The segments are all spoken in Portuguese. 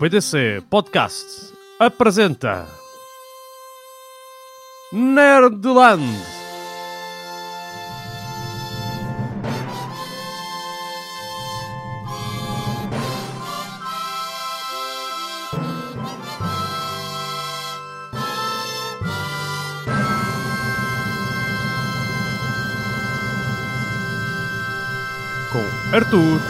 PDC Podcast apresenta Nerdland. Com Arthur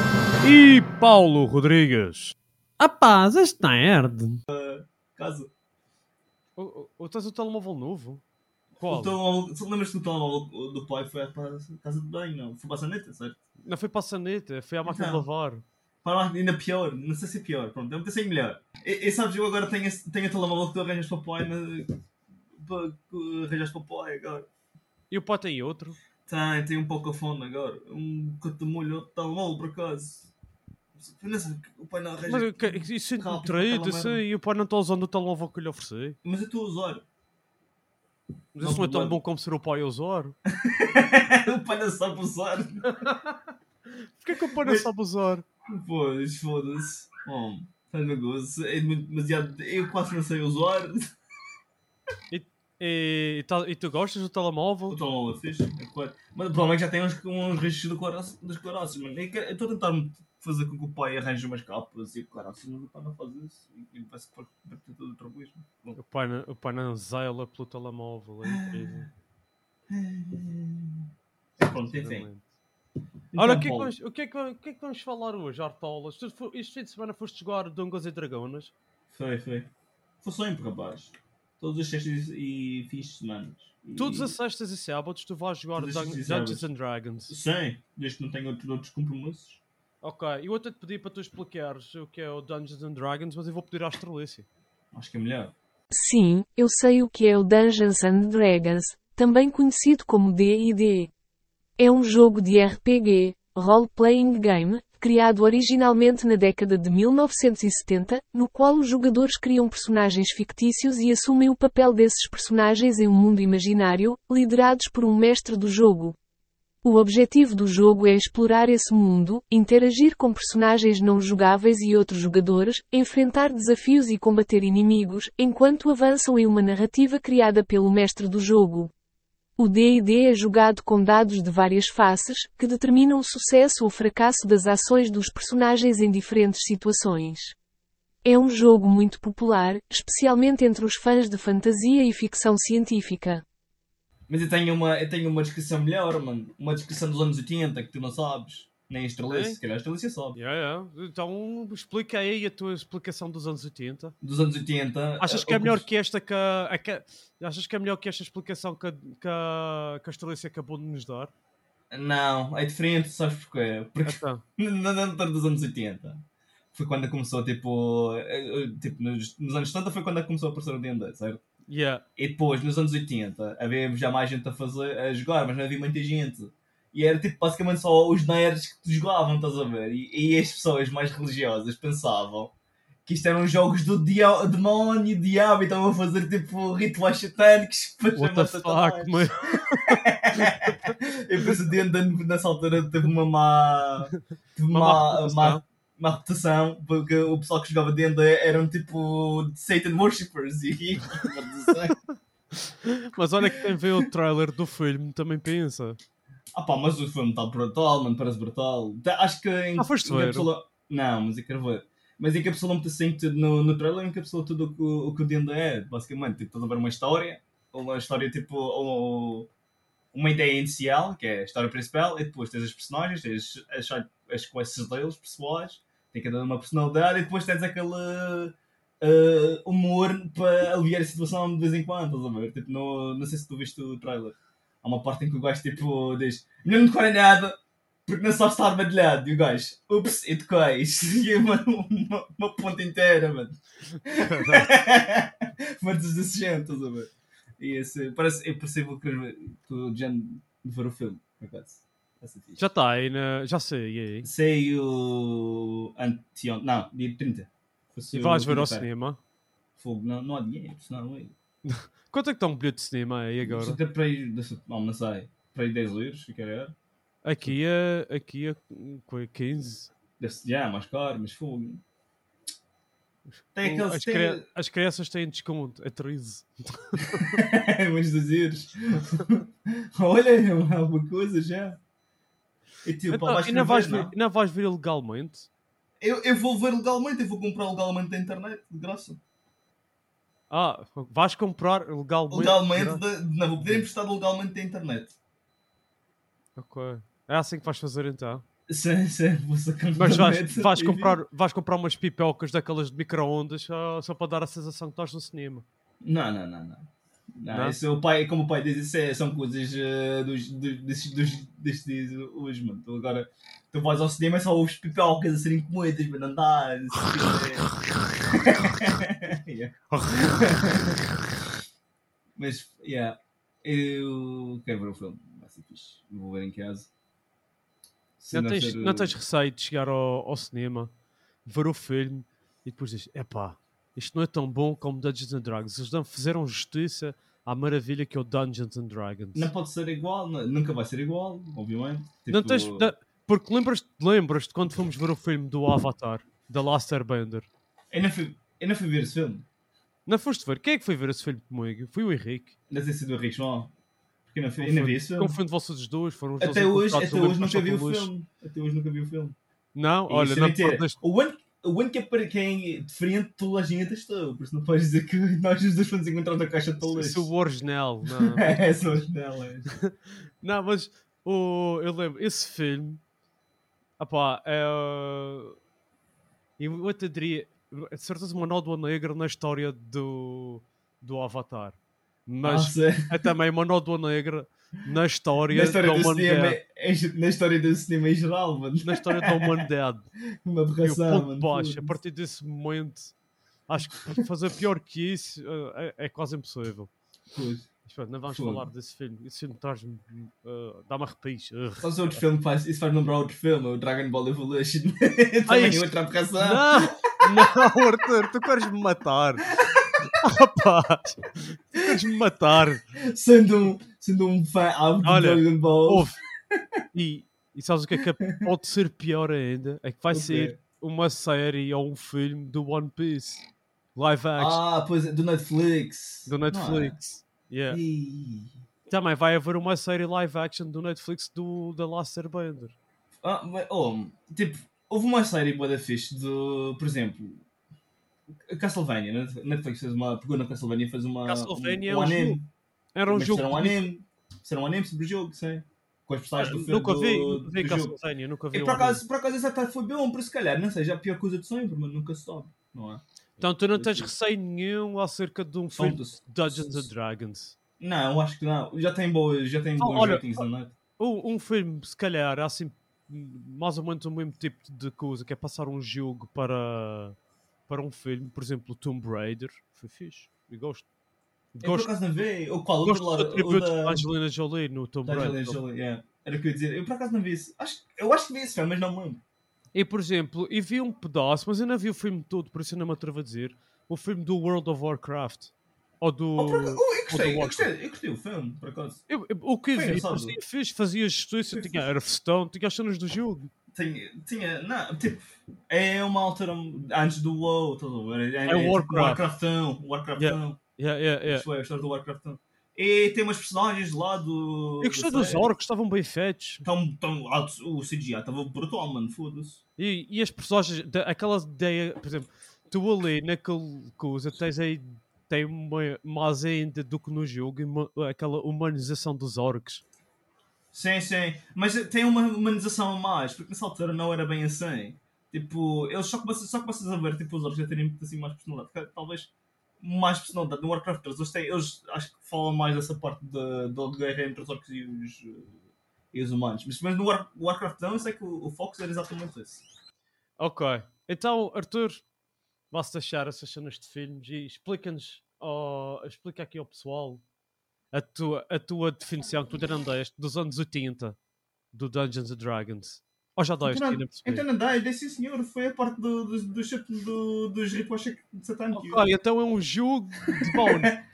e Paulo Rodrigues. Rapaz, este nerd. Casa. O, o, tens o telemóvel novo? O Qual? telemóvel, tu lembras que o telemóvel do pai foi para a casa de banho, não? Foi para a saneta, certo? Não foi para a saneta, foi à máquina de Não. lavar. Para lá, ainda pior, não sei se é pior, pronto, eu pensei em melhor. E, e sabes, eu agora tenho, esse- tenho o telemóvel que tu arranjas para o pai, na, para, que arranjas para o pai agora. E o pai tem outro? Tem, tem um pouco a fone agora, um catamulho, outro telemóvel por acaso. O pai não arranja. Mas eu que- isso é traído, isso e o pai não está usando o telemóvel que eu lhe ofereci. Mas eu estou a usar. Mas Não isso não é tão bom como ser o pai a usar. o pai não sabe usar. Porquê que o pai não Mas- sabe usar? Pois, foda-se. Oh, no gozo. É demasiado. Eu quase não sei usar. E, e, e tu gostas do telemóvel? O telemóvel é fixe, é claro. Mas provavelmente já tem uns, uns registros do mano. Eu quero- eu estou a tentar fazer com que o pai arranje umas capas e caraças, mas o pai não faz isso. E parece que vai ter todo vez. Bom. O pai, não- o pai não zela pelo telemóvel, é incrível. Pronto, enfim. Então, Olha, o que, é que vamos, o, que é que, vamos- o que é que vamos falar hoje, Artolas? Tu Este fim de semana foste jogar Dungos e Dragonas? Foi, foi. Foi sempre, rapaz. Todos os sextas e fins de semana. E... Todas as sextas e sábados tu vais jogar Todas as Dungeons and Dragons. Sim, desde que não outros, outros compromissos. Ok, eu até te pedi para tu explicares o que é o Dungeons and Dragons, mas eu vou pedir à Astralice. Acho que é melhor. Sim, eu sei o que é o Dungeons and Dragons, também conhecido como D&D. É um jogo de RPG, role-playing game, criado originalmente na década de 1970, no qual os jogadores criam personagens fictícios e assumem o papel desses personagens em um mundo imaginário, liderados por um mestre do jogo. O objetivo do jogo é explorar esse mundo, interagir com personagens não jogáveis e outros jogadores, enfrentar desafios e combater inimigos, enquanto avançam em uma narrativa criada pelo mestre do jogo. O D&D é jogado com dados de várias faces, que determinam o sucesso ou fracasso das ações dos personagens em diferentes situações. É um jogo muito popular, especialmente entre os fãs de fantasia e ficção científica. Mas eu tenho uma, eu tenho uma descrição melhor, mano. Uma descrição dos anos 80 que tu não sabes. Nem a Estrelice, É? se calhar a Estrelice sabe. Yeah, yeah. Então explica aí a tua explicação dos anos 80. Dos anos 80. Achas eh, que é melhor que esta que, a- que- Achas que é melhor que esta explicação que, a- que, a- que a Astralice acabou de nos dar? Não, é diferente, sabes porquê? Porque Então, na na altura dos anos 80 foi quando começou, tipo, eh, eh, tipo nos, nos anos 70 foi quando começou a aparecer o D&D, certo? Yeah. E depois, nos anos 80, havia já mais gente a, fazer, a jogar, mas não havia muita gente. E era tipo basicamente só os nerds que jogavam, estás a ver? E, e as pessoas mais religiosas pensavam que isto eram jogos do dia demónio, diabo, e estavam a fazer tipo rituais satânicos para What the fuck, mano? E depois o D&D nessa altura teve uma má, teve Uma uma, má má, má reputação, porque o pessoal que jogava D&D eram tipo Satan worshippers e Mas olha que quem vê o trailer do filme também pensa. Ah pá, mas o filme está brutal, mano, parece brutal. Acho que em, Ah, foste em ver? Capsula... Não, mas eu quero ver. Mas encapsula muito assim tudo no, no trailer, encapsula tudo o que o, o que o D&D é, basicamente. Tipo, estás a ver uma história, ou uma história tipo, ou, uma ideia inicial, que é a história principal, e depois tens os personagens, tens as, as, as quests deles, pessoais, tem cada uma personalidade, e depois tens aquele uh, humor para aliviar a situação de vez em quando, estás a ver? Tipo, no, não sei se tu viste o trailer. Há uma parte em que o gajo tipo diz: Não me nada, porque não sabe estar badalhado. E o gajo, ups, e decois. E é uma, uma, uma ponta inteira, mano. Mas desse gente, estás a ver? E esse, parece, eu percebo que o género de ver o filme, por acaso. Ser fixe. Já está aí, na... já sei. E aí? Saiu anteontem, não, dia 30. E vais ver ao cinema? Fogo, não, não há dinheiro, senão não é. Quanto é que está um bilhete de cinema aí agora? Até para aí, não, não sei, para aí 10 euros, que era. Aqui é, aqui é com 15. Deve já, mais caro, mas fogo. Tem O- aqueles. as, tem... cri- as crianças têm desconto, é 13. Mas 2 euros. Olha, é uma- alguma coisa já. E tipo, Então, vais ainda, vais ver, não? vais ver ilegalmente? Eu, eu vou ver legalmente, eu vou comprar legalmente da internet, de graça. Ah, vais comprar legalmente? Legalmente, da- não, vou pedir emprestado legalmente da internet. Ok. É assim que vais fazer então. Sim, sim, vou sacar Mas vais, legalmente. vais, comprar, vais comprar umas pipocas daquelas de micro-ondas só, só para dar a sensação que estás no cinema. Não, não, não, não. Não, Não? Isso é o pai, como o pai diz, isso é- são coisas eh, dos, dos, dos, destes dias hoje, mano. Tu agora, tu vais ao cinema e só ouves pipocas a serem comidas, mas não dá. é- Yeah. mas, yeah, eu quero ver o filme, vai ser fixe. Vou ver em casa. Se Não tens, ser- não tens receio de chegar ao, ao cinema, ver o filme e depois dizes: epá, isto não é tão bom como Dungeons and Dragons. Eles não fizeram justiça à maravilha que é o Dungeons and Dragons. Não pode ser igual, nu- nunca vai ser igual, obviamente. Não Tipo, tens, não- porque lembras-te lembras quando fomos ver o filme do Avatar, da Last Airbender? Eu não fui, eu não fui ver esse filme. Não foste ver? Quem é que foi ver esse filme comigo? Foi o Henrique. Deve ter sido o Rick João. Porque não, fui, eu não vi esse filme. Confundo vocês dois, foram os Até dois hoje, até hoje nunca vi o filme. Até hoje nunca vi o filme. Não, E olha, é não perdeste- O único, o único que é para quem é diferente de toda a gente estou. Por isso não podes dizer que nós os dois fomos encontrar na caixa de luz. se o original, não. É, são os delas. Não, mas o, eu lembro, esse filme, opá, é, eu até diria, é de certeza uma nódoa negra na história do, do Avatar. Mas Nossa, é também uma nódoa negra na história, na história da do cinema, humanidade. em- na história do cinema em geral, mano. Na história da humanidade. Uma aberração, mano. baixo, a partir desse momento, acho que fazer pior que isso eh, é, é quase impossível. Pois. Mas não vamos falar desse filme. Esse filme traz-me. eh, dá-me arrepios. Sabes outro filme que faz, isso faz lembrar outro filme, o Dragon Ball Evolution. Ah, Também isto- outra aberração. Não, não, Arthur, tu queres me matar. Rapaz, tu queres me matar. Sendo um, sendo um fã ávido de Olha, Dragon Ball. Ouve. E, e sabes o que é que pode ser pior ainda? É que vai O quê? ser uma série ou um filme do One Piece. Live action, Ah, pois é, do Netflix. do Netflix. Não Yeah. é? Ih. Também vai haver uma série live action do Netflix do The Last Airbender. Ah, mas, oh, tipo, houve uma série boa da fixe do, por exemplo, Castlevania. né? Netflix fez uma, pegou na Castlevania e fez uma. Castlevania é um, um anime. jogo. Era um Mas jogo. Era um anime. Era um anime sobre o jogo, sim. Com as personagens do filme. Nunca vi, do, nunca vi do jogo. Castlevania, nunca vi. E por acaso, por acaso esse até foi bom, por se calhar, não sei, já a pior coisa de sempre, mas nunca se sabe, não é? Então tu não tens receio nenhum acerca de um filme de Dungeons and Dragons. Não, acho que não. Já tem boas, já tem Oh, bons olha, ratings na net. Um, um filme, se calhar, assim, mais ou menos o mesmo tipo de coisa, que é passar um jogo para, para um filme, por exemplo, Tomb Raider, foi fixe. Eu gosto. Eu por Gosto, acaso não vi. O qual? O gosto do o atributos da- da Angelina Jolie no Tomb Raider. Angelina Jolie, yeah. Era o que eu ia dizer. Eu por acaso não vi isso. Acho, eu acho que vi esse filme, mas não me lembro. E, por exemplo, e vi um pedaço, mas eu não vi o filme todo, por isso eu não me atrevo a dizer, o filme do World of Warcraft. Ou do... Oh, por oh, eu, gostei, eu, Warcraft. gostei, eu gostei do filme, por acaso. Eu- eu- o que eu vi, fazia, fazia justiça, tinha fixe. Hearthstone, tinha as cenas do jogo. Tinha, tinha, não, tipo, é uma altura antes do WoW, a ver? É, É tipo Warcraft. Warcraftão, Warcraftão. Yeah, yeah, yeah. Isso foi a história do Warcraftão. E tem umas personagens lá do. Eu gostei dos orcs, estavam bem feitos. Tão, tão altos, o CGI estava brutal, mano, foda-se. E, e as personagens, da- aquela ideia, por exemplo, tu ali naquele coisa, tens aí, tem mais ainda do que no jogo, aquela humanização dos orcs. Sim, sim. Mas tem uma humanização a mais, porque nessa altura não era bem assim. Tipo, eles só começam, só começam a ver tipo, os orcs a terem assim, mais personalidade. Talvez mais personalidade. No Warcraft 3, eles, têm, eles acho que falam mais dessa parte de, de guerra entre os orcs e os, e os humanos. Mas, mas no War, Warcraft não, eu sei que o, o Fox era exatamente esse. Ok. Então, Arthur, vá-se deixar essas cenas de filmes e explica-nos, explica aqui ao pessoal a tua, a tua definição que tu ainda não deste dos anos 80 do Dungeons and Dragons. Ou já deste, Então, então não dá, desse senhor, foi a parte do, do, do, do, do, dos rituais satânicos. Ok, então é um jogo de bone.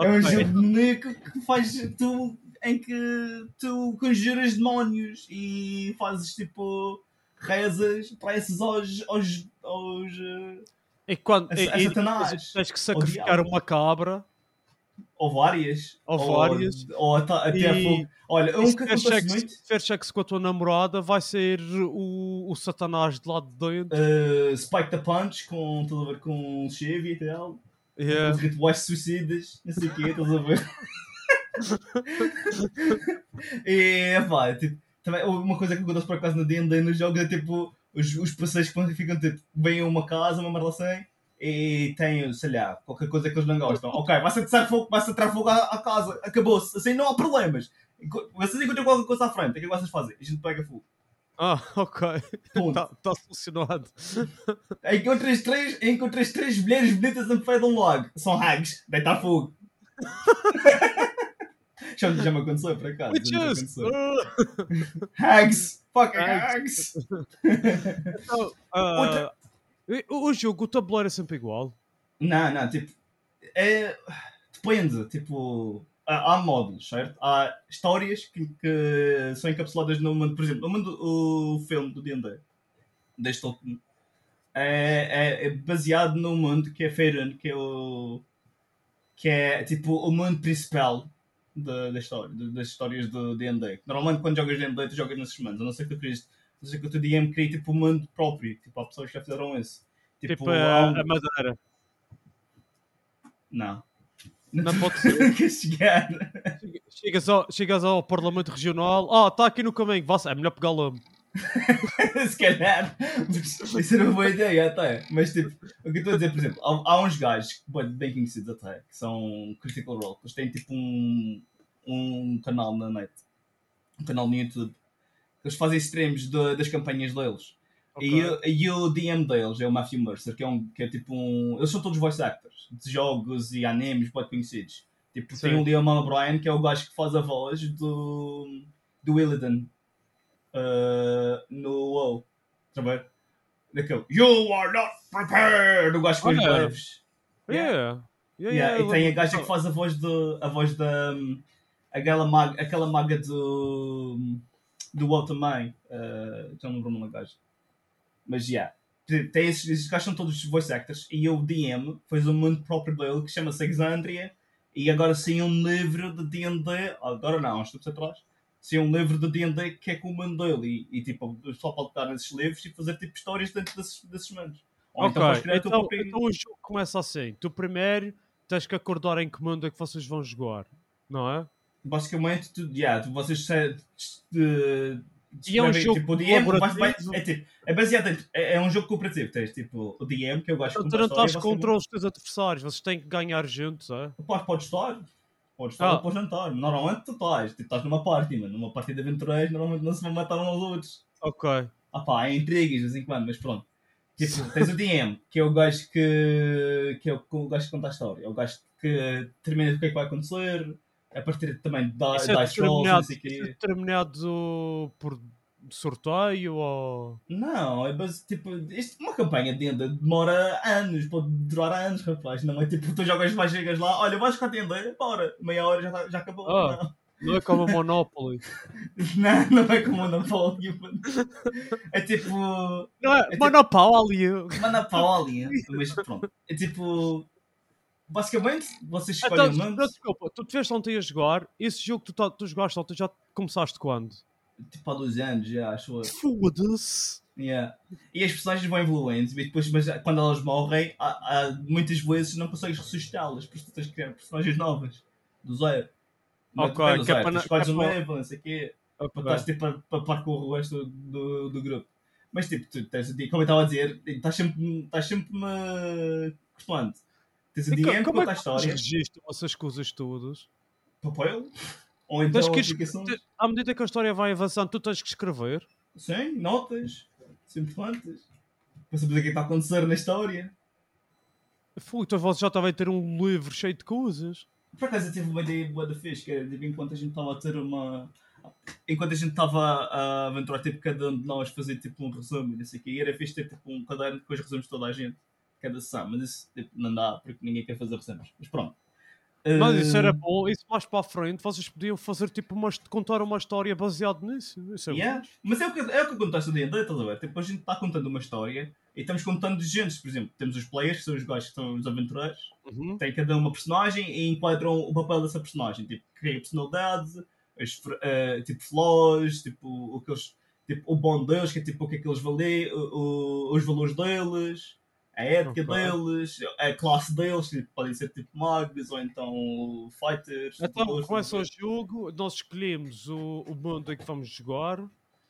É um jogo de boneco que faz tu em que tu conjuras demónios e fazes tipo rezas, preces aos, aos, aos eh, E quando A- e, a Satanás. tens que sacrificar uma cabra ou várias Ou várias. ou até, até E- fogo. Olha, um que acontece muito se tiver sexo com a tua namorada vai ser o, o satanás de lado de dentro. eh, Spike the Punch com tudo a ver com Chevy e tal. Yeah. Os rituais suicidas, não sei o quê, estás a ver? e pá, tipo, também, uma coisa que acontece por acaso na D&D no jogo é tipo, os, os passeios que ficam tipo, vêm a uma casa, uma merda assim, e têm, sei lá, qualquer coisa que eles não gostam. Ok, vai-se atirar fogo, vai-se fogo à, à casa, acabou-se, assim não há problemas. Vocês encontram qualquer coisa à frente, o que é que vocês fazem? A gente pega fogo. Ah, ok. Está tá solucionado. Encontras três, encontras três mulheres bonitas a pé de um lago. São hags, deitar fogo. já, já me aconteceu por acaso. já me aconteceu. Hags! Fucking Hags. hags! então, ah, Outra- o, o jogo, o tabuleiro é sempre igual. Não, não, tipo. É, depende, tipo. Há, há módulos, certo? Há histórias que, que são encapsuladas no mundo. Por exemplo, no mundo, o filme do D&D, deste Tolkien, é, é, é baseado no mundo que é Faerun, que é o. que é tipo o mundo principal da, história, das histórias do D&D. Normalmente quando jogas D&D tu jogas nesses mundos, a não ser que tu querias, não ser que o teu DM crie tipo um mundo próprio, tipo há pessoas que já fizeram isso. Tipo, há a, um- a madeira. Não. Não pode ser. Chegar. Chegas ao, chegas ao Parlamento Regional. Ah, está aqui no caminho. Vá é melhor pegar lame. Se calhar. Isso era uma boa ideia até. Mas tipo, o que eu estou a dizer, por exemplo, há, há uns gajos bem bem conhecidos até, que são Critical Role, que eles têm tipo um, um canal na net. Um canal no YouTube. Eles fazem streams de- das campanhas deles. E, o- e o DM deles é o Matthew Mercer, que é, um, que é tipo um. Eles são todos voice actors de jogos e animes bem conhecidos. Tipo, tem Sim. o Liam O'Brien, que é o gajo que faz a voz do. do Illidan uh, no WoW. Está a ver? Daquele You are not prepared! O gajo com os Olha. breves. Yeah. Yeah, Yeah, yeah, e tem a gaja que faz a voz a voz da. hum, aquela, aquela maga do. Do WoW também. Uh, já não lembro o nome da gaja. Mas já. Yeah. Tem esses, esses gajos são todos voice actors e o DM fez um mundo próprio dele que chama-se Exandria e agora saiu um livro de D&D, agora não, uns tempos atrás, saiu um livro de D&D que é com o mundo dele e, e tipo, o pessoal pode pegar nesses livros e fazer tipo histórias dentro desses, desses mundos. Ou Ok, então então, próprio... então o jogo começa assim. Tu primeiro tens que acordar em que mundo é que vocês vão jogar. Não é? Basicamente, tu, yeah, tu, vocês se, é um jogo tipo, o DM é, tipo, é baseado em, é, é um jogo cooperativo, tens tipo o DM que eu gosto Então de tu não estás contra os teus adversários. Vocês têm que ganhar juntos, é? Pode, pode estar. Pode estar Ah. ou pode não estar. Normalmente tu estás. Tipo, estás numa party, mano. Numa party de aventureiros, normalmente não se vão matar uns aos outros. Ok. Ah pá, há intrigas de vez em quando, mas pronto. Tipo, tens o DM, que é o gajo que. que é o, o gajo que conta a história. É o gajo que determina o que é que vai acontecer. A partir também da Isso é dice rolls, não sei é quê. determinado por sorteio ou. Não, é base, tipo, isto, uma campanha de D&D demora anos, pode durar anos, rapaz. Não é tipo, tu jogas mais, chegas lá, olha, vais ficar D&D, bora, meia hora já, tá- já acabou. Ah. Não. Não é como a Monopoly. Não, não é como Monopoly. É tipo. Não é? tipo- Monopoly! Monopoly. Mas pronto. É tipo. Basicamente, vocês Então, escolhem o mundo. não, desculpa, tu tiveste ontem a jogar. Esse jogo que tu, tu jogaste ontem já começaste quando? Tipo há dois anos já, acho eu. Foda-se! Yeah. E as personagens vão evoluindo. E depois, mas quando elas morrem, há, há- muitas vezes não consegues ressuscitá-las. Por isso tu tens que criar personagens novas. Do zero. É Ok, vem do é zero. para Tu escolhes é um para- level, não sei o quê. Ok. para estás tipo a, a par com o resto do, do grupo. Mas tipo, tu tens o dia, como eu estava a dizer, estás sempre, estás sempre me responde. Tens co- DM conta é a que vocês história, registram essas coisas todas? papel, ou então Tens que es- aplicações. à medida que a história vai avançando, tu tens que escrever. Sim, notas, são importantes. Para saber o que é que está a acontecer na história. Fui, então você já estava a ter um livro cheio de coisas. Por acaso eu tive uma ideia boa da fixe, que era tipo, enquanto a gente estava a ter uma. Enquanto a gente estava a aventurar, tipo, cada um de nós fazer tipo um resumo e não sei o quê, era fixe ter tipo um caderno com os resumos de toda a gente, cada sessão, mas isso tipo, não dá porque ninguém quer fazer resumos. Mas pronto. Mas isso era Eh, bom, isso mais para a frente, vocês podiam fazer tipo uma, contar uma história baseada nisso. Isso é Yeah. Mas é o que, é o que acontece no dia a dia, estás a ver? Tipo, a gente está contando uma história e estamos contando de gente, por exemplo, temos os players, que são os gajos que são os aventureiros. Uhum. tem cada um uma personagem e enquadram o papel dessa personagem. Tipo, cria personalidade, as, eh, tipo, flaws, tipo, o, que eles, tipo, o bom deles, que é tipo o que é que eles valem, os valores deles, a ética deles, a classe deles, tipo, podem ser tipo magos ou então fighters. Então lutadores, começa o jogo, nós escolhemos o, o mundo em que vamos jogar.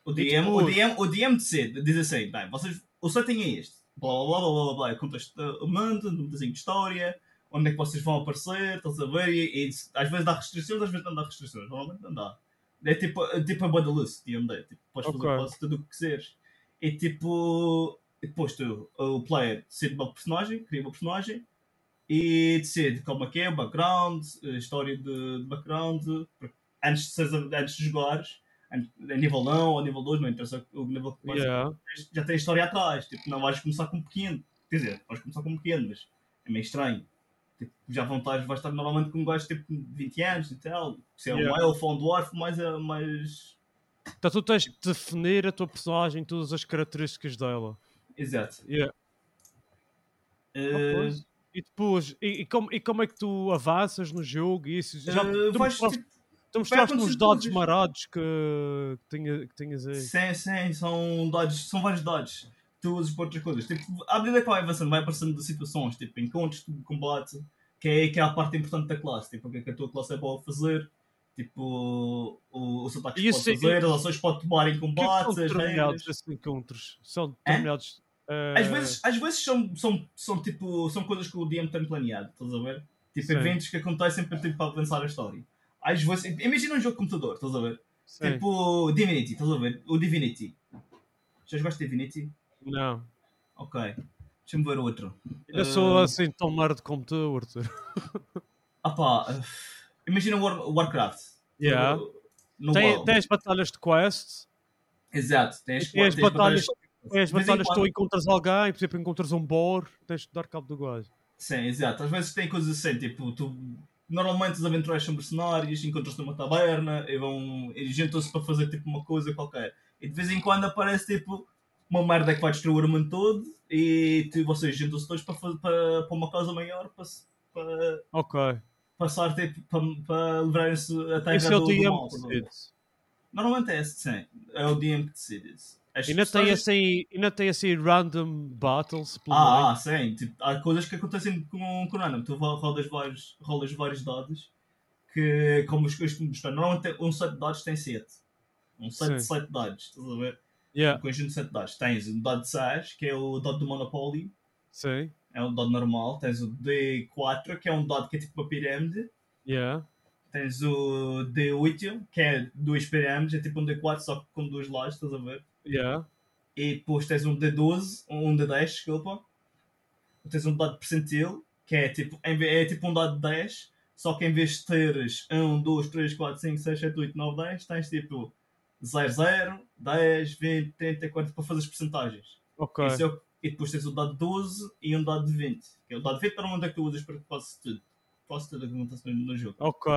o DM, o DM, o DM decide, diz assim, bem, vocês, o setting é este, blá blá blá blá blá blá, conta o mundo, um desenho de história, onde é que vocês vão aparecer, estás a ver, e, e às vezes dá restrições, às vezes não dá restrições, normalmente não dá. É tipo, tipo a boa da luz, D&D, tipo, podes fazer quase tudo o que quiseres. E tipo, e depois tu, o player decide uma personagem, cria uma personagem, e decide como é que é, o background, a história de, de background, antes de, seres, antes de jogares, a nível 1 ou a nível 2, não interessa o nível que Yeah. já tem história atrás. Tipo, não vais começar com um pequeno. Quer dizer, vais começar com um pequeno, mas é meio estranho. Tipo, já vão estar, vais estar normalmente com um gajo tipo de 20 anos e tal. Se é um Yeah. elfo ou um dwarf, mais, mais. Então tu tens que definir a tua personagem, todas as características dela. Exato. Yeah. Pois. E depois, e, e como, e como é que tu avanças no jogo isso? Já, eh, tu, mostraste, tipo, tu mostraste uns dados marados que, que, tinha, que tinhas aí. sim, sim, são dados, são vários dados. Tu usas para outras coisas. Tipo, à medida que vai avançando, vai aparecendo situações, tipo, encontros de combate, que é, que é a parte importante da classe. Tipo, o que é que a tua classe é boa a fazer. Tipo, o, os ataques E que isso pode é- fazer, as ações que pode tomar em que é que combate, são as regras. esses encontros? São determinados. Eh, Às vezes, às vezes são, são, são, tipo, são coisas que o DM tem planeado, estás a ver? Tipo, Sim. eventos que acontecem para, tipo, para avançar a história. Às vezes, imagina um jogo de computador, estás a ver? sim. Tipo Divinity, estás a ver? O Divinity. Já jogaste Divinity? Não. Ok. Deixa-me ver outro. Eu sou Eh, assim tão mar de computador. Arthur. Ah pá, eh, imagina War, Warcraft. Yeah. No, no Tem, tem as batalhas de quest, Exato. Tens, tem as batalhas, tem as de vez em batalhas quando. encontras alguém, por exemplo, encontras um bor, tens de dar cabo do gajo. Sim, exato. Às vezes tem coisas assim, tipo, tu. Normalmente os aventureiros são mercenários, encontram-se numa taberna e vão. e juntam-se para fazer tipo uma coisa qualquer. E de vez em quando aparece tipo uma merda que vai destruir o mundo todo e tu, vocês juntam-se todos para, fazer, para, para uma causa maior para, para Ok. passar tipo para, para livrarem-se a terra Esse é o do, do mal. Normalmente é esse, sim. É o DM que decide isso. As Ainda tem, assim, ainda tem assim random battles Ah, ah, sim. Tipo, há coisas que acontecem com, com random. Tu ro- rodas vários, rolas vários dados que, como os que mostrar, normalmente um set de dados tem 7. Um set de Sim. 7 dados. Estás a ver? Yeah, Um conjunto de 7 dados. Tens o dado de 6, que é o dado do Monopoly. sim. É um dado normal. Tens o D4, que é um dado que é tipo uma pirâmide. Yeah. Tens o D8, que é duas pirâmides. É tipo um D4, só que com dois lados. Estás a ver? Yeah. e depois tens um D12, um D10, desculpa. Tens um dado percentil, que é tipo, é tipo um dado de 10, só que em vez de teres 1, 2, 3, 4, 5, 6, 7, 8, 9, 10, tens tipo 0, 0, 10, 20, 30, 40 para fazer as percentagens. Ok. É o- e depois tens o dado de 12 e um dado de 20. Que é o dado de 20 normalmente é que tu usas para quase tudo. Quase tudo o que acontece no, no jogo. Ok.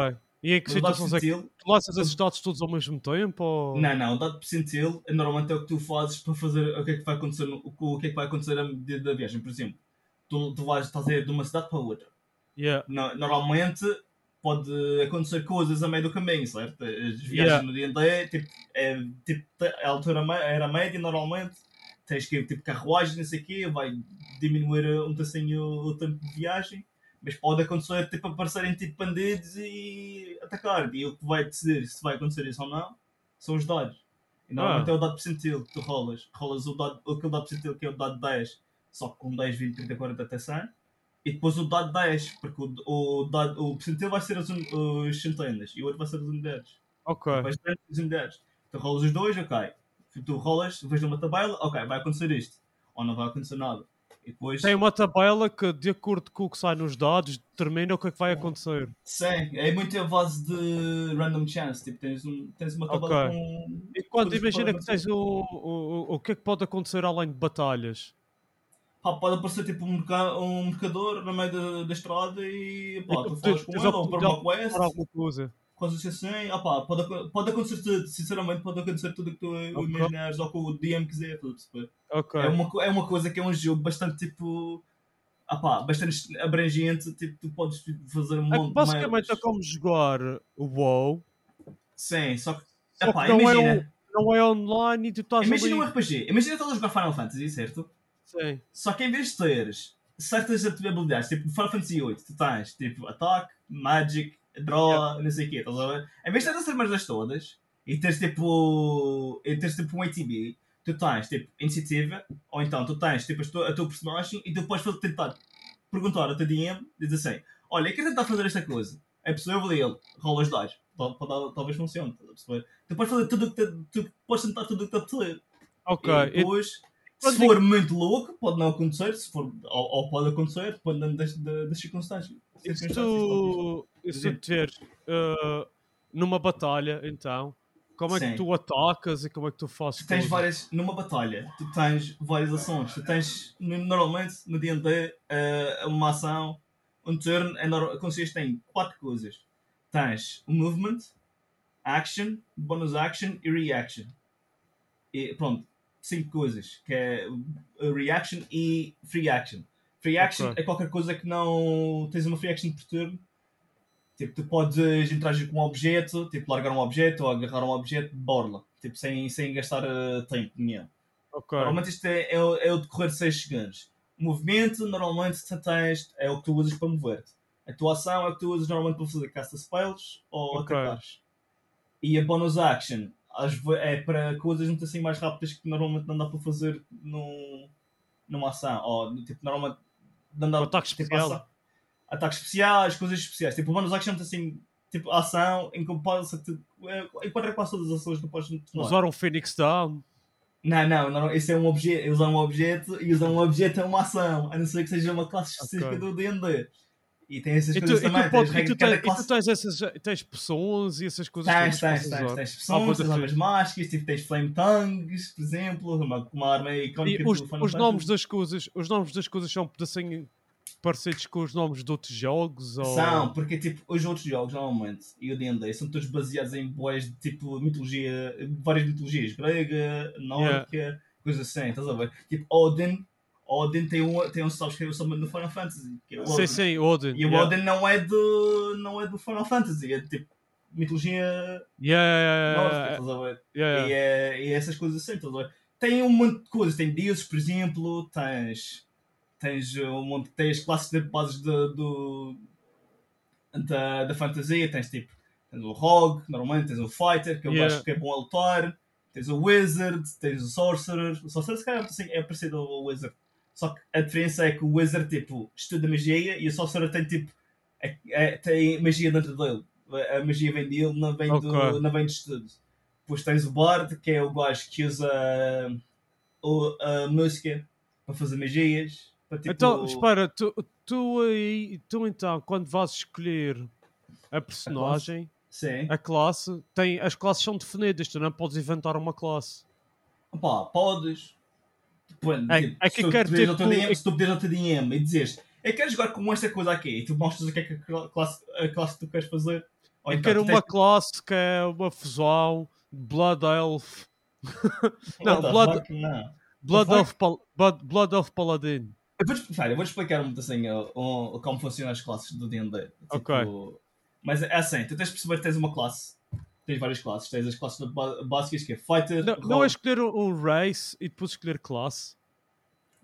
E em que situações é que tu lanças esses dados todos ao mesmo tempo? Ou... Não, não, o dado percentil normalmente é o que tu fazes para fazer o que é que vai acontecer, no- o, que é que vai acontecer à medida da viagem. Por exemplo, tu, tu vais a ir de uma cidade para outra. Yeah. No- normalmente pode acontecer coisas a meio do caminho, certo? As viagens Yeah. no dia a dia, tipo, é, tipo, a altura era média normalmente, tens que ir tipo carruagem, não sei o quê, vai diminuir um pedacinho o tempo de viagem. Mas pode acontecer, tipo, aparecerem tipo bandidos e atacar. E o que vai decidir se vai acontecer isso ou não são os dados. E normalmente Ah. é o dado percentil que tu rolas. Rolas o dado, aquele dado percentil que é o dado 10, só que com 10, 20, 30, 40 até 100. E depois o dado 10, porque o, o, dado, o percentil vai ser as, os centenas e o outro vai ser as unidades. Ok. Vais ter as unidades. Tu rolas os dois, ok. Tu rolas, vês numa tabela, ok, vai acontecer isto. Ou não vai acontecer nada. Depois. Tem uma tabela que, de acordo com o que sai nos dados, determina o que é que vai acontecer. Sim, é muito a base de random chance. Tipo, tens, um, tens uma tabela Ok. com. E quando imagina que tens o, o, o, que é que pode acontecer além de batalhas? Pá, pode aparecer tipo um, merca- um mercador no meio da, da estrada e pá, E tu tu falas com ele ou por uma quest, Para alguma coisa. Coisas assim. Ah, pá, pode, pode acontecer tudo, sinceramente, pode acontecer tudo o que tu Ok. imaginares ou que o DM quiser. estás a perceber? Ok. É, uma, é uma coisa que é um jogo bastante tipo. Ah, pá, bastante abrangente. Tipo, tu podes fazer um É monte basicamente de é merdas. como jogar o WoW, Sim, só que. só Ah, pá, que não é, imagina. um, não é online e tu estás Imagina ali... um RPG. Imagina estás a jogar Final Fantasy, certo? Sim. Só que em vez de teres certas habilidades, tipo Final Fantasy VIII, tu tens tipo ataque, magic, draw, não sei o quê, estás a ver? Em vez de teres essas merdas todas e teres tipo. e teres tipo um ATB, tu tens tipo iniciativa, ou então tu tens tipo a tua, a tua personagem e tu podes tentar perguntar ao teu DM e dizer assim: Olha, eu quero tentar fazer esta coisa. É possível ele, rola os dados. Tal- Talvez funcione, estás a perceber? Tu podes fazer tudo o que tu podes tentar tudo o que te apetecer. Ok. E E- depois, se for muito louco, pode não acontecer, se for, ou, pode acontecer, dependendo das, das circunstâncias. E se tu, se tu tiveres uh, numa batalha, então, como é que Sim. tu atacas e como é que tu fazes Tu tens coisas? várias, numa batalha, tu tens várias ações. Tu tens, no- normalmente, no D&D, eh, uma ação, um turn, é, consiste em quatro coisas. Tens o movement, action, bonus action e reaction. E pronto, cinco coisas, que é reaction e free action. Free action Ok. é qualquer coisa que não... Tens uma free action por turno. Tipo, tu podes interagir com um objeto, tipo, largar um objeto ou agarrar um objeto de borla. Tipo, sem, sem gastar eh, tempo nenhum. Ok. Normalmente isto é, é, o- é o decorrer de 6 segundos. O movimento, normalmente, tu tens, é o que tu usas para mover-te. A tua ação é o que tu usas normalmente para fazer casta spells ou Ok. atacares. E a bonus action é para coisas muito assim mais rápidas que normalmente não dá para fazer num, numa ação. Ou, tipo, normalmente dá Ataque tipo, especial. ação- Ataques especiais, coisas especiais. Tipo, o bonus action muito assim, tipo, ação em que pode enquadra quase todas as ações que podes tomar. Usar um Phoenix Down. Não, não, não, isso é um objeto. Usar um objeto e usar um objeto é uma ação, a não ser que seja uma classe específica Ok. do DD. E tem essas E tu, coisas e tu também. e tu de cada tens, e tu classe. tens essas tens poções e essas coisas Tens, tens, tens, tens pessoas, Ah, tens pode armas mágicas, tipo, tens flame tongues, por exemplo, uma, uma arma icónica E do os, Final os nomes das coisas, os nomes das coisas são assim parecidos com os nomes de outros jogos ou São, porque tipo, os outros jogos normalmente, e o D&D, são todos baseados em boés de tipo mitologia, várias mitologias, grega, nórdica, coisas assim, estás a ver? Tipo, Odin, Odin tem um, tem um é o summon do Final Fantasy, que é Sim, Odin. sim, Odin. E o yeah. Odin não é do, não é do Final Fantasy, é tipo mitologia Yeah, yeah, nórdica, yeah, E, é, e essas coisas assim, estás a ver? Tem um monte de coisas, tem deuses, por exemplo, tens, tens um monte, tens classes de bases de, do, da, da fantasia, tens tipo, tens o Rogue, normalmente tens o Fighter, que eu acho que é bom a lutar, tens o Wizard, tens o Sorcerer, o Sorcerer se calhar é parecido ao Wizard, só que a diferença é que o Wizard tipo, estuda magia e o Sorcerer tem tipo, é- é- tem magia dentro dele, a magia vem dele, não vem, do, Ok. não vem de estudo. Depois tens o Bard, que é o gajo que usa o- a música para fazer magias. Para, tipo, Então, espera, tu, tu aí, tu então, quando vais escolher a personagem, Sim. a classe, tem, as classes são definidas, tu não podes inventar uma classe. Opa, podes. Depende, É- tipo, é que se, quero, tipo, DM, se tu pedires ao teu DM e dizes eu quero jogar com esta coisa aqui e tu mostras o que é que a classe, a classe que tu queres fazer. Ou Eu então, quero uma tens- classe que é uma fusão Blood Elf. não, Blood? Não. Blood? Elf Pal- Blood, Blood Elf Paladin. Eu vou, espera, eu vou explicar muito assim o, o- como funcionam as classes do D&D. Tipo, Ok. Mas é assim, tu tens de perceber que tens uma classe. Tens várias classes. Tens as classes básicas que é Fighter, Não, não é escolher um, race e depois escolher classe.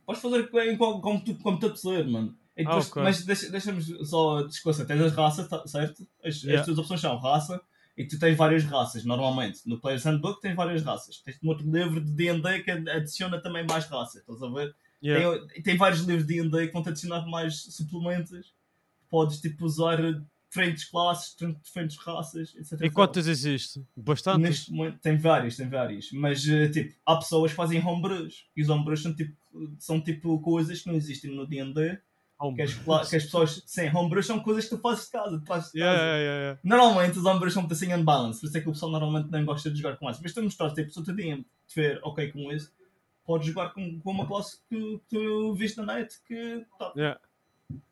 Podes fazer em qual- como tu, como tu apetecer, mano. E depois, Ah, ok. Mas deixa- deixa-me só descansar. Tens as raças, tá- certo? As, Yeah. as tuas opções são raça, E tu tens várias raças, normalmente. No Player's Handbook tens várias raças. Tens um outro livro de D&D que adiciona também mais raças, estás a ver? Yeah. Tem, tem vários livros de D&D que vão-te adicionar mais suplementos. Podes, tipo, usar diferentes classes, diferentes raças, etc. E quantas existe? Bastante. Neste momento, tem vários, tem vários. Mas, eh, tipo, há pessoas que fazem homebrews. E os homebrews são tipo, são tipo coisas que não existem no D&D. Que as, que as pessoas... Sim, homebrews são coisas que tu fazes de casa. Tu fazes de casa. Yeah, yeah, yeah. Normalmente os homebrews são muito assim unbalanced. Por isso é que o pessoal normalmente não gosta de jogar com essas. Mas tu mostrar, tipo, se teu DM tiver ok com isso, podes jogar com, com uma classe que, tu viste na net que, tá, Yeah.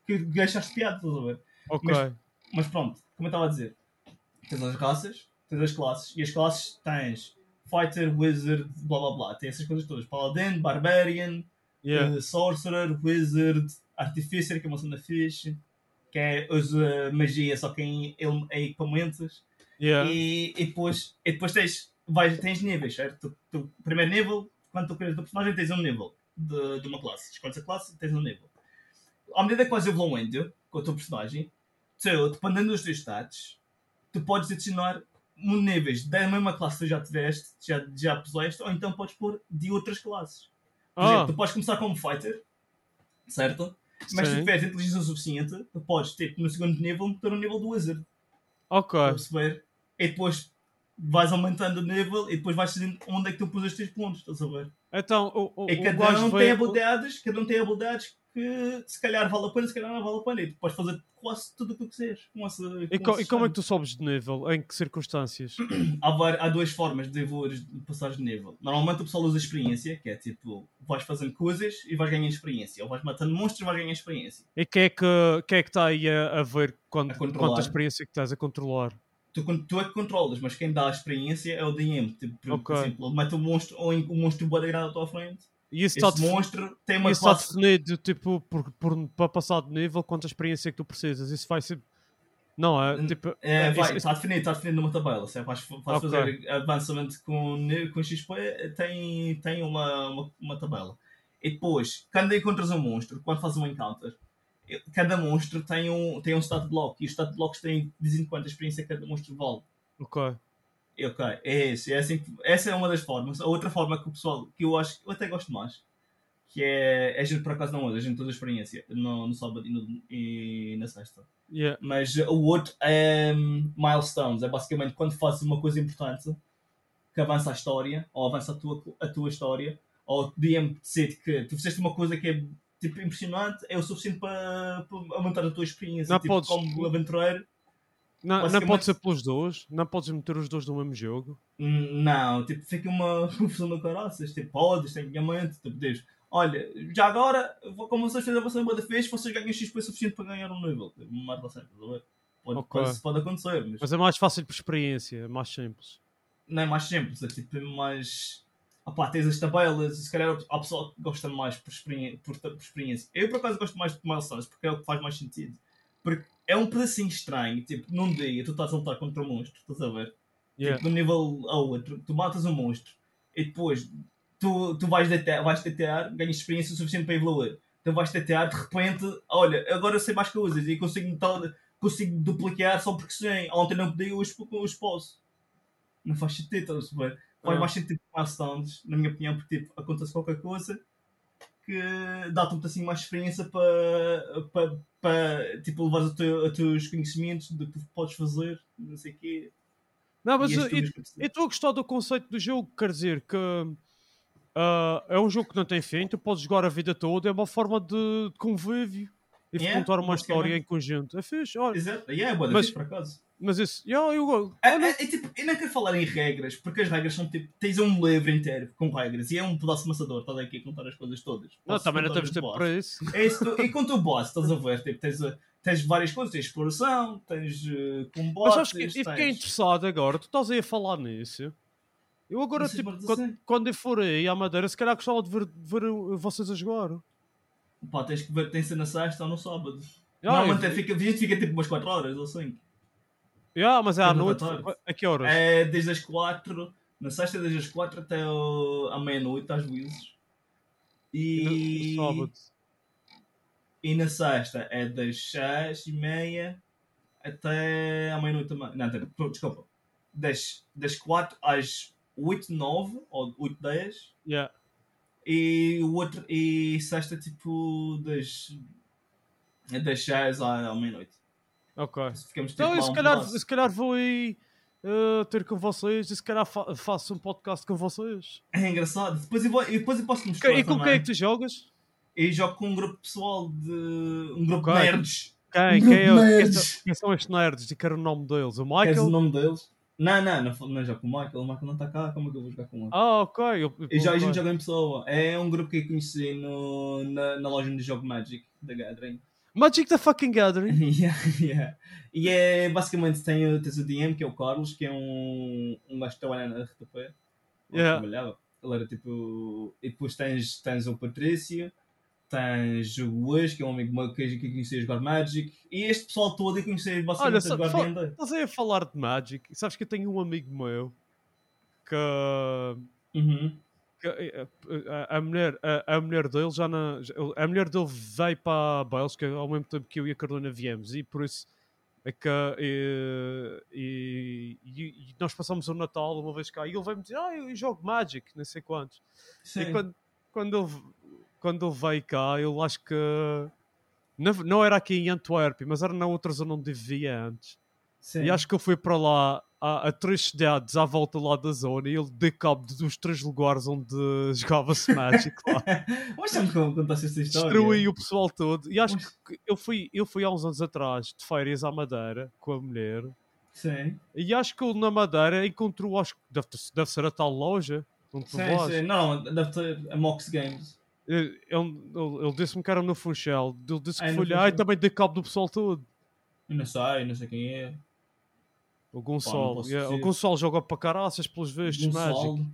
que achaste piada, estás a ver? Ok. Mas- Mas pronto, como eu estava a dizer, tens as raças, tens as classes, e as classes tens Fighter, Wizard, blá blá blá, tem essas coisas todas. Paladin, Barbarian, Yeah. eh, Sorcerer, Wizard, Artificer, que é uma cena fixe, que é usa magia só que em, em equipamentos. Yeah. E, e depois, e depois tens, vais, tens níveis, certo? Tu, tu, primeiro nível, quando tu crias o personagem, tens um nível de, de uma classe. Escolhes a classe, tens um nível. À medida que vais evoluindo com o teu personagem, tu, dependendo dos teus stats, tu podes adicionar níveis da mesma classe que tu já tiveste, já, já puseste, ou então podes pôr de outras classes. Por Ah, exemplo, tu podes começar como fighter, certo? Mas se sim. tiveres inteligência suficiente, tu podes, tipo, no segundo nível, meter um nível do wizard. Ok. Perceber? E depois vais aumentando o nível e depois vais dizendo onde é que tu pôs os teus pontos, estás a ver? Então, o, o, E cada um tem veio- habilidades, cada um tem habilidades que se calhar vale a pena, se calhar não vale a pena. E tu podes fazer quase tudo o que quiseres com essa. E, com co- esse e como é que tu sobes de nível? Em que circunstâncias? há, há duas formas de evoluir, de passar de nível. Normalmente o pessoal usa experiência, que é tipo, vais fazendo coisas e vais ganhando experiência. Ou vais matando monstros e vais ganhando experiência. E quem é que quem é que está aí a, a ver quanto, A quanta experiência que estás a controlar? Tu, tu é que controlas, mas quem dá a experiência é o DM. Tipo, por, Ok. por exemplo, mete um monstro ou um monstro boa grande à tua frente. E isso Esse monstro tem uma isso está classe. definido tipo, por, por, para passar de nível, quanta experiência que tu precisas. Isso vai ser. Não, é tipo. É, é, vai, isso- está definido, está definido numa tabela. Se é, vais, vais Ok. fazer avançamento com, com XP, tem, tem uma, uma, uma tabela. E depois, quando encontras um monstro, quando fazes um encounter, cada monstro tem um, tem um stat block. E os stat blocks têm, dizem quanta experiência cada monstro vale. Ok. Ok, é esse. É assim, que- essa é uma das formas. A outra forma que o pessoal, que eu acho, eu até gosto mais, que é, a gente por acaso não usa, a gente toda a experiência no, no sábado e, no, e na sexta. Yeah. Mas o outro é hum, milestones, é basicamente quando fazes uma coisa importante que avança a história, ou avança a tua, a tua história, ou DM decide que tu fizeste uma coisa que é tipo impressionante, é o suficiente para, para aumentar a tua experiência. Não tipo, podes- como aventureiro, Não, não pode ser pelos dois. Não podes meter os dois no mesmo jogo. Hum, Não, tipo, fica uma confusão no caraças. Tipo, podes, tecnicamente, tu podes. Olha, já agora, como vocês fizeram a vossa banda fez, vocês ganham XP suficiente para ganhar um nível. Tipo, Uma merda assim, estás? Pode, Ok. pode, pode acontecer, mas, Mas é mais fácil por experiência, é mais simples. não é mais simples, é tipo é mais. Opá, tens as tabelas, e se calhar há pessoal que gosta mais por, experi por, por experiência. Eu por acaso gosto mais de milestones porque é o que faz mais sentido. Porque é um pedacinho estranho, tipo, num dia tu estás a lutar contra um monstro, estás a ver? Yeah. Tipo, de um nível a outro, tu matas um monstro e depois tu, tu vais deitar, vais deitar, ganhas experiência suficiente para evoluir. Tu vais deitar, de repente, olha, agora eu sei mais coisas e consigo, tal, consigo duplicar só porque sei. Ontem não podia, hoje, hoje posso. Não faz sentido, estás a ver? Faz mais sentido milestones, na minha opinião, porque tipo, acontece qualquer coisa que dá-te um pedacinho mais experiência para, para, para tipo, levar os teu, teus conhecimentos do que podes fazer, não sei o quê. Não, mas eu estou a gostar do conceito do jogo, quer dizer que ah, é um jogo que não tem fim, tu podes jogar a vida toda, é uma forma de, de convívio e Yeah, contar uma história em conjunto. É fixe, olha. Exato, e é boa, Mas- mas... por acaso. Mas isso, yeah, eu, É, é, é tipo, eu não quero falar em regras, porque as regras são tipo, tens um livro inteiro com regras e é um pedaço amassador, estás aqui a contar as coisas todas. não, também não temos os tempo boss. para isso. É isso, tu- e quanto o boss, estás a ver, tipo, tens, tens várias coisas, tens exploração, tens uh, Mas combates, acho que eu fiquei tens... interessado agora, tu estás aí a falar nisso. Eu agora, tipo, quando, quando eu for aí à Madeira, se calhar gostava de ver, de ver vocês a jogar. Pá, tens que ver, tem ser na sexta ou no sábado. Yeah, Normalmente eu- fica, a gente fica tipo umas 4 horas ou 5. Yeah, mas é à noite, a que horas? É desde as 4, na sexta é desde as 4 até à meia-noite, às vezes. E E... no sábado. E na sexta é das 6 e meia até à meia-noite também. Não, pô, desculpa. das, das 4 às 8, 9 ou 8, 10 Yeah. e o outro e sexta tipo das das 6 à, à meia-noite. Ok. Ficamos tipo Então, eu se calhar, se calhar vou aí eh, ter com vocês e se calhar fa- faço um podcast com vocês. É engraçado. Depois eu, vou, depois eu posso mostrar e com também. quem é que tu jogas? E jogo com um grupo pessoal de um grupo Ok. de nerds. Quem? Um Quem, é, nerds. são, quem são estes nerds? E quero o nome deles. O Queres o Michael? nome deles? Não, não, não, não jogo com o Michael. O Michael não está cá. Como é que eu vou jogar com ele? Ah, ok. Eu, E já a gente joga em pessoa. É um grupo que eu conheci no, na, na loja de jogo Magic da Gathering. Magic the fucking Gathering. yeah, yeah. E é basicamente tem, o- tens o DM, que é o Carlos, que é um, um gajo que trabalha na RTP. Yeah. trabalhava. Ele era tipo. E depois tens, tens o Patrício, tens o Luís, que é um amigo meu que, que eu conheci a jogar Magic. E este pessoal todo eu conheci Olha, basicamente a só- jogar fa- D&D. estás aí a falar de Magic. Sabes que eu tenho um amigo meu que. Uhum. Que a, a- a mulher, a, a mulher dele já na. A mulher dele veio para a Bélgica ao mesmo tempo que eu e a Carolina viemos e por isso é que. E, e- e- nós passamos o Natal uma vez cá e ele veio-me dizer: Ah, eu jogo Magic, não sei quantos. Sim. E quando, quando, ele, quando ele veio cá, ele acho que. Não, não era aqui em Antuérpia, mas era na outra zona onde vivia antes. Sim. E acho que eu fui para lá a, a três cidades à volta lá da zona e ele deu cabo dos três lugares onde jogava-se Magic lá. Mas sempre que contaste esta história. Destruí o pessoal todo. E acho Mas- que eu fui, eu fui há uns anos atrás de férias à Madeira com a mulher. Sim. E acho que ele na Madeira encontrou, acho que deve, deve ser a tal loja onde Sim, sim. Não, deve ter a Mox Games. Ele, ele- ele disse-me que era no Funchal. Ele disse que é foi lá e também deu cabo do pessoal todo. Eu não sei, não sei quem é. O Gonçalo. posso yeah, O. Gonçalo joga para caraças pelos Magic. Gonçalo.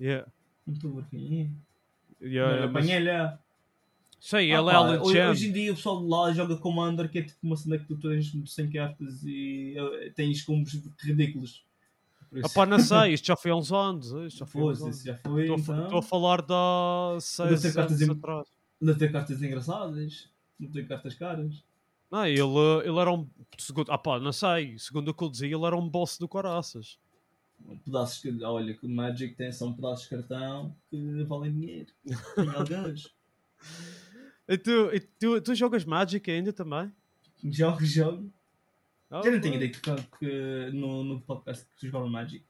Yeah. A ver quem é. Yeah, Não, mas- apanhei-lhe. Sei, Ah, ele é hoje, hoje em dia o pessoal de lá joga Commander, que é tipo uma cena que tu tens 100 cartas e eh, tens combos ridículos. Ah pá, não sei, isto já foi há uns anos. Isto já foi Pois, anos. já foi. Estou a, então. a falar ter cartas anos em- atrás. Não tem cartas engraçadas, não tem cartas caras. Não, ele, ele era um. Segundo, ah pá, não sei. Segundo o que eu dizia, ele era um boss do Caraças. Pedaços que, olha, que o Magic tem são pedaços de cartão que valem dinheiro. Tem alguns. E tu, e tu, tu jogas Magic ainda também? Jogo, jogo. Ah, Já não tinha dito que, que no, no podcast que tu jogava Magic.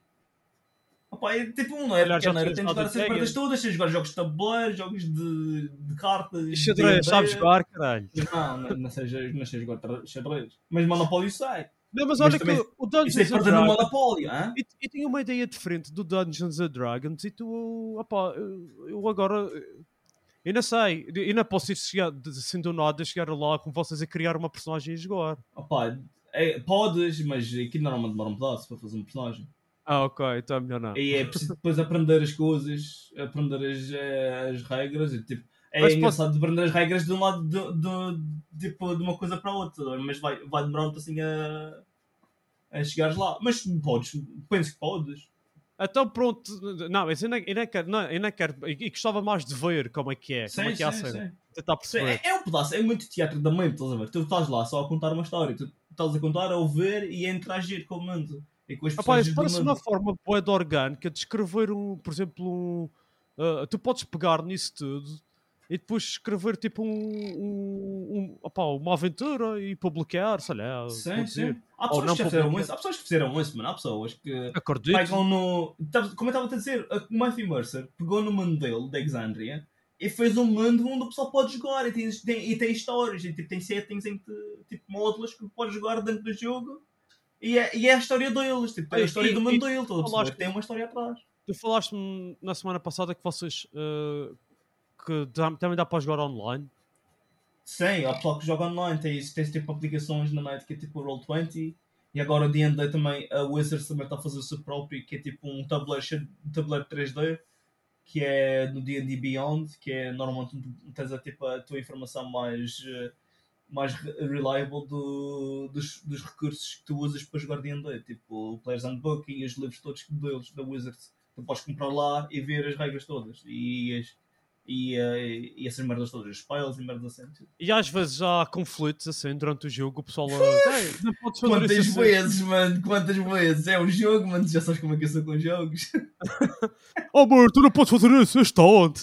Opa, é tipo um nerd, Calhar já que é tem de jogar dado essas cartas todas, tem de jogar jogos de tabuleiro, jogos de, de cartas. Xadrez, sabes jogar, caralho. Não, não, não sei, não sei jogar xadrez. Mas Monopólio sai. Não, mas Mas olha também- que o Isso é Dungeons and Dragons. Monopólio, hã? E, e tinha uma ideia diferente do Dungeons and Dragons e tu, opá, eu, eu agora, eu não sei, eu não posso ir chegar, assim do nada, chegar lá com vocês a criar uma personagem e jogar. Opa, é, podes, mas aqui normalmente demora um pedaço para fazer um personagem. Ah, ok, então é melhor não. E é preciso depois aprender as coisas, aprender as, eh, as regras. E, tipo, é Mas engraçado de aprender as regras de um lado de, de, tipo, de uma coisa para a outra, mas vai, vai demorar um assim a, a chegares lá. Mas podes, penso que podes. Então pronto, não, mas eu não, eu não quero, não, eu não quero, e gostava mais de ver como é que é, como é que é a cena, tentar Sim, perceber. é, é um pedaço, é muito teatro da mente, estás a ver? Tu estás lá só a contar uma história, tu estás a contar, a ouvir e a interagir com o mundo. E com as pessoas do parece mundo. uma forma boa de orgânica de escrever um, por exemplo, um. ah, tu podes pegar nisso tudo e depois escrever tipo um, um, um- opá, uma aventura e publicar, sei lá. Sim, sim. Há pessoas, não que fizeram isso, há pessoas que fizeram isso, mano. Há pessoas que Acredito. pegam no. Como eu estava a dizer, o Matthew Mercer pegou no mundo dele, de Alexandria, e fez um mundo onde o pessoal pode jogar e tem, tem- e tem histórias, e tipo, tem settings em que tipo módulos que pode jogar dentro do jogo. E é, e é a história deles, tipo, é a história e- do mundo dele, estás a perceber? falaste- Tem uma história atrás. Tu falaste-me na semana passada que vocês. ah, que também dá para jogar online. Sim, há pessoal que joga online, tens, tens tipo aplicações na net que é tipo o Roll20 e agora o D&D também, a Wizards também está a fazer o seu próprio, que é tipo um tabuleiro, um tabuleiro 3D, que é no D&D Beyond, que é normalmente tens a, tipo, a tua informação mais, eh, mais re- reliable do, dos, dos recursos que tu usas para jogar D&D, tipo o Player's Handbook e os livros todos deles, da Wizards. Tu podes comprar lá e ver as regras todas e as, e, eh, e essas merdas todas, spoilers e merdas assim. E às vezes já há conflitos assim durante o jogo, o pessoal. ah, "Ei, não podes fazer Quantas isso assim." vezes, mano? Quantas vezes? É um jogo, mano. Já sabes como é que eu sou com jogos. Oh, amor, tu não podes fazer isso, este onde?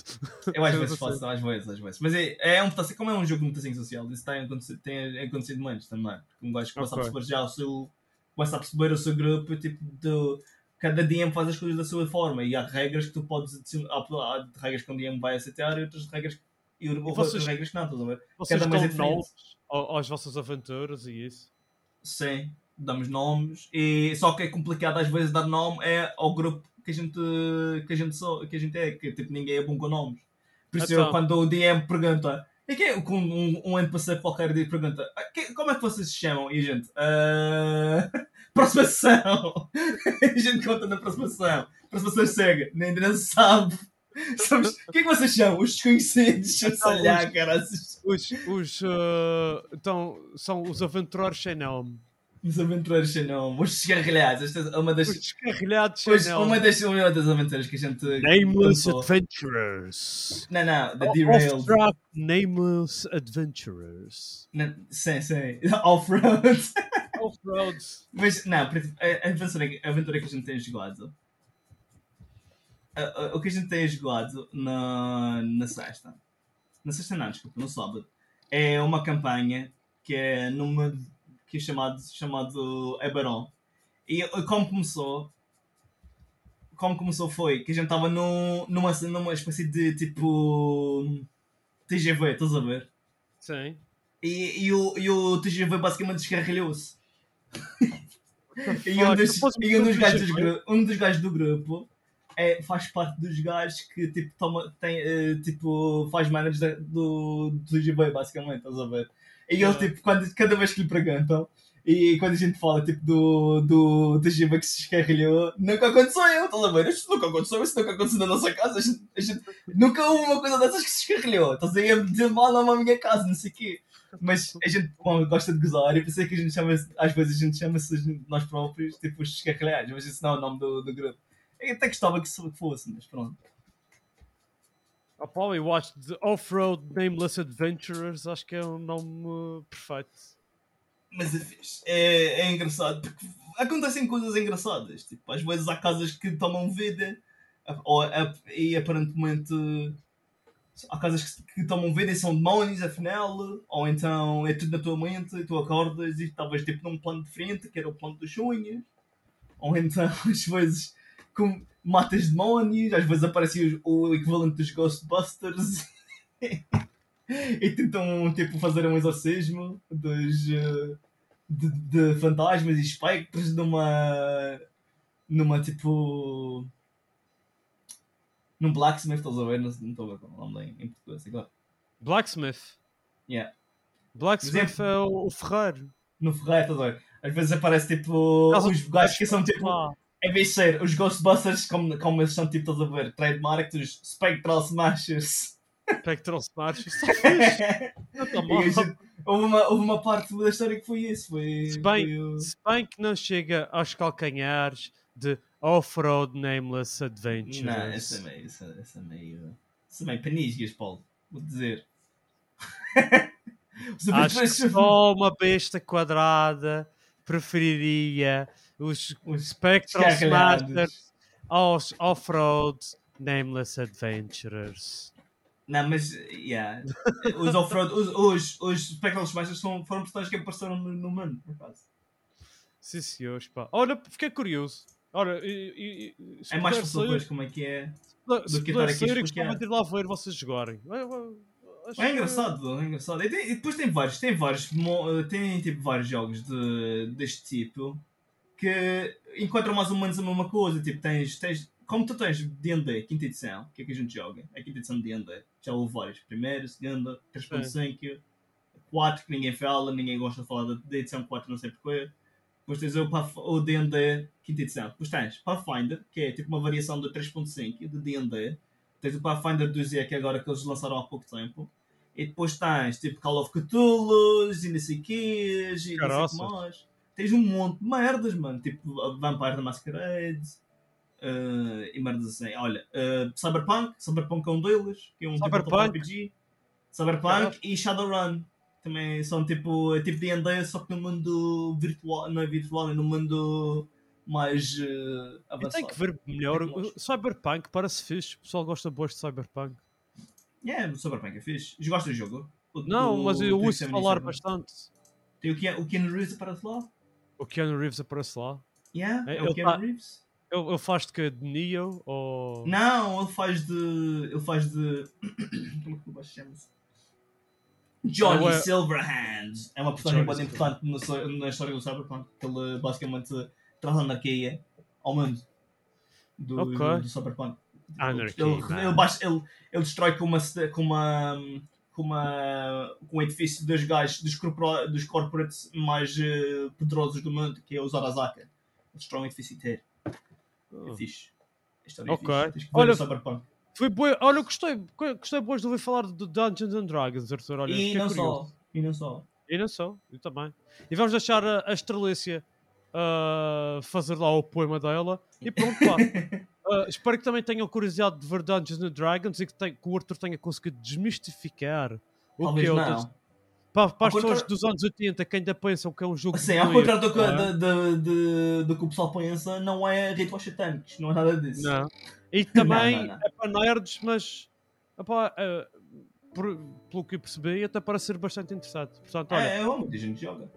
Eu às vezes faço, às vezes, às vezes. Mas é, é um mutação, como é um jogo de mutação social, isso tem acontecido, tem acontecido muitos também. Um gajo começa Ok. a perceber já o seu. começa a perceber o seu grupo, tipo, do, cada DM faz as coisas da sua forma e há regras que tu podes adicionar. Há, há regras que um DM vai aceitar e outras regras e outras vocês- regras que não, estás a ver? Vocês Cada mês é diferente. nomes ao- às vossas aventuras e isso. Sim, damos nomes. E, só que é complicado às vezes dar nome é ao grupo que a gente, que a gente, só, que a gente é, que tipo, ninguém é bom com nomes. Por isso, Então. eu, quando o DM pergunta, e é, com um, um NPC qualquer dia pergunta, "Ah, que- como é que vocês se chamam? E a gente, "Ah, próxima sessão. a gente conta na próxima sessão. Próxima sessão chega, nem ainda não se sabe. Somos, o que é que vocês chamam? Os desconhecidos. Então, Se olhar, caras. Os, os, ah, então, são os aventureiros sem nome. Os aventureiros sem nome. Os descarrilhados. Esta é uma das. Os descarrilhados sem nome. uma das, uma das aventuras que a gente. Nameless pensou. Adventurers. Não, não, The Derailed. Nameless Adventurers. Não, Sim, sim. Off-road. Off-road. Mas, não, a a aventura, a aventura que a gente tem jogado. a- a- O que a gente tem jogado na, na sexta. Na sexta, não, desculpa, no sábado. É uma campanha que é numa. que é chamado, chamado Eberron. E como começou. Como começou foi que a gente estava num, numa, numa espécie de tipo. TGV, estás a ver? Sim. E, e, o, e o TGV basicamente descarrilhou-se. E um dos, e um dos, gajos, do um dos gajos do grupo é, faz parte dos gajos que tipo, toma, tem, eh, tipo, faz managers da- do, do TGV, basicamente, estás a ver? E ele, tipo, quando, cada vez que lhe perguntam, e quando a gente fala tipo, do, do TGV que se descarrilhou, nunca aconteceu, estás a ver? Isto nunca aconteceu, isso nunca aconteceu na nossa casa. A gente, a gente- nunca houve uma coisa dessas que se descarrilhou. Estás aí a dizer mal à minha casa, não sei o quê. Mas a gente bom, gosta de gozar e pensei que a gente chama às vezes a gente chama-se nós próprios tipo os descarrilhados, mas isso não é o nome do, do grupo. Eu até gostava que fosse, mas pronto. Pá, eu acho de Off-Road Nameless Adventurers, acho que é um nome perfeito. Mas é fixe. É, é engraçado porque acontecem coisas engraçadas. Tipo, às vezes há casas que tomam vida ou, e aparentemente há casas que, que tomam vida e são demónios afinal, ou então é tudo na tua mente e tu acordas e estavas tipo num plano diferente que era o plano dos sonhos. Ou então às vezes com, matas demónios, às vezes aparece o, o equivalente dos Ghostbusters e tentam tipo fazer um exorcismo dos eh, de, de fantasmas e espectros numa numa tipo num blacksmith, estás a ver? Não estou a ver com o nome em português agora. Blacksmith. Yeah. Blacksmith é o, o ferreiro. No ferreiro, estás a ver? Às vezes aparece tipo os gajos que são tipo em vez de ser os Ghostbusters como, como eles são tipo, estás a ver? Trademark dos Spectral Smashers. Spectral Smash. Isso está fixe. Não está E mal. a gente- houve, uma, houve uma parte da história que foi isso. Foi, Se foi bem, o- se bem que não chega aos calcanhares de Off-Road Nameless Adventures. Não, essa é meio. Essa, essa é meio. Essa é meio Paulo. Vou dizer. Acho que só uma besta quadrada preferiria os os Spectral. Smashers aos Off-Road Nameless Adventurers. Não, mas. Yeah. Os off-road. Os, os, os Spectral Smashers foram personagens que apareceram no, no mundo, por acaso. Sim, senhores, pá. Olha, fiquei curioso. Ora, e, e, É mais fácil sair- como é que é. do que estar aqui a sair, gostava de ir lá ver vocês jogarem. Acho É que- engraçado, é engraçado. E, tem- e depois tem vários, tem vários, tem tipo vários jogos de, deste tipo que encontram mais ou menos a mesma coisa. Tipo, tens, tens como tu tens D&D, quinta edição, que é que a gente joga? É a quinta edição de D&D. Já houve vários. Primeira, segunda, 3.5, 4, que ninguém fala, ninguém gosta de falar da, da edição 4, não sei porquê. Depois tens o, Path- o D&D, quinta edição. Depois tens Pathfinder, que é tipo uma variação do 3.5 de D&D. Tens o Pathfinder 2E, que é agora que eles lançaram há pouco tempo. E depois tens tipo Call of Cthulhu e não sei quês e não sei mais. Tens um monte de merdas, mano. Tipo Vampire the Masquerade, eh, e merdas assim. Olha, eh, Cyberpunk, Cyberpunk é um deles, que é um tipo de Cyberpunk. RPG. Cyberpunk e Shadowrun. Também são tipo, é tipo D&D, só que no mundo virtual, não é virtual, é no mundo mais eh, Eu avançado. tenho que ver melhor. O Cyberpunk parece fixe. O pessoal gosta boas de Cyberpunk. Yeah, o Cyberpunk é fixe. Gostas do jogo? O- Não, do mas eu ouço 377? falar bastante. Tem o Keanu, o Keanu Reeves aparece lá? O Keanu Reeves aparece lá. Yeah, É, é, o Keanu tá- Reeves? Ele, ele faz de que? De Neo ou. Não, ele faz de. Ele faz de. Como é que o gajo chama-se? Johnny é- Silverhand. É uma personagem Johnny muito importante na, so- na história do Cyberpunk. que Ele basicamente traz anarquia ao mundo do, Ok. do, do Cyberpunk. Anarchy, Ele, ele, ele, ele destrói com uma. com uma. com uma. com um edifício dos gajos, dos, corpora, dos corporates mais eh, poderosos do mundo, que é os Arasaka. Ele destrói um edifício inteiro. É fixe. A história é Ok. fixe. Que ver Olha, o Cyberpunk. Foi boa. Olha, eu gostei. Gostei boas de ouvir falar de Dungeons and Dragons, Arthur. Olha, e não curioso. só. E não só. E não só, eu também. E vamos deixar a, a Estrelícia ah, fazer lá o poema dela. E pronto, pá. Ah, espero que também tenham curiosidade de ver Dungeons and Dragons e que, tem- que o Arthur tenha conseguido desmistificar o Talvez que é o Para, para as pessoas dos anos 80 que ainda pensam que é um jogo Sim, ao contrário do que, é? de- do que o pessoal pensa, não é rituais satânicos, não é nada disso. Não. E também Não, não, não. é para nerds, mas epá, eh, por- pelo que eu percebi, até parece ser bastante interessante. Portanto, olha, É, é, muita gente joga.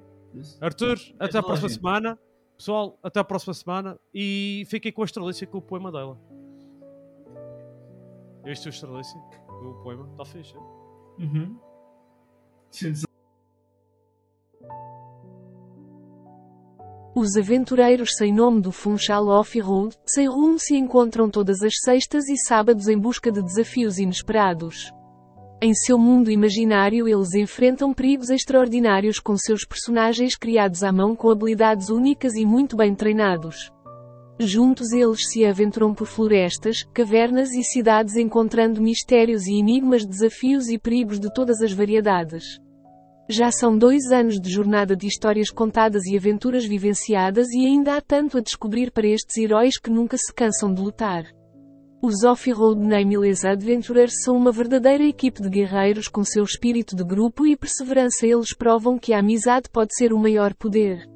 Arthur, até a a próxima gente. semana. Pessoal, até a próxima semana. E fiquem com a Estrelícia com o poema dela. Este é o Estrelícia, o poema. Está fixe. hein? Uhum. Os aventureiros sem nome do Funchal Off-Road, sem rumo se encontram todas as sextas e sábados em busca de desafios inesperados. Em seu mundo imaginário eles enfrentam perigos extraordinários com seus personagens criados à mão com habilidades únicas e muito bem treinados. Juntos eles se aventuram por florestas, cavernas e cidades encontrando mistérios e enigmas, desafios e perigos de todas as variedades. Já são dois anos de jornada de histórias contadas e aventuras vivenciadas e ainda há tanto a descobrir para estes heróis que nunca se cansam de lutar. Os Off-Road Nameless Adventurers são uma verdadeira equipe de guerreiros com seu espírito de grupo e perseverança eles provam que a amizade pode ser o maior poder.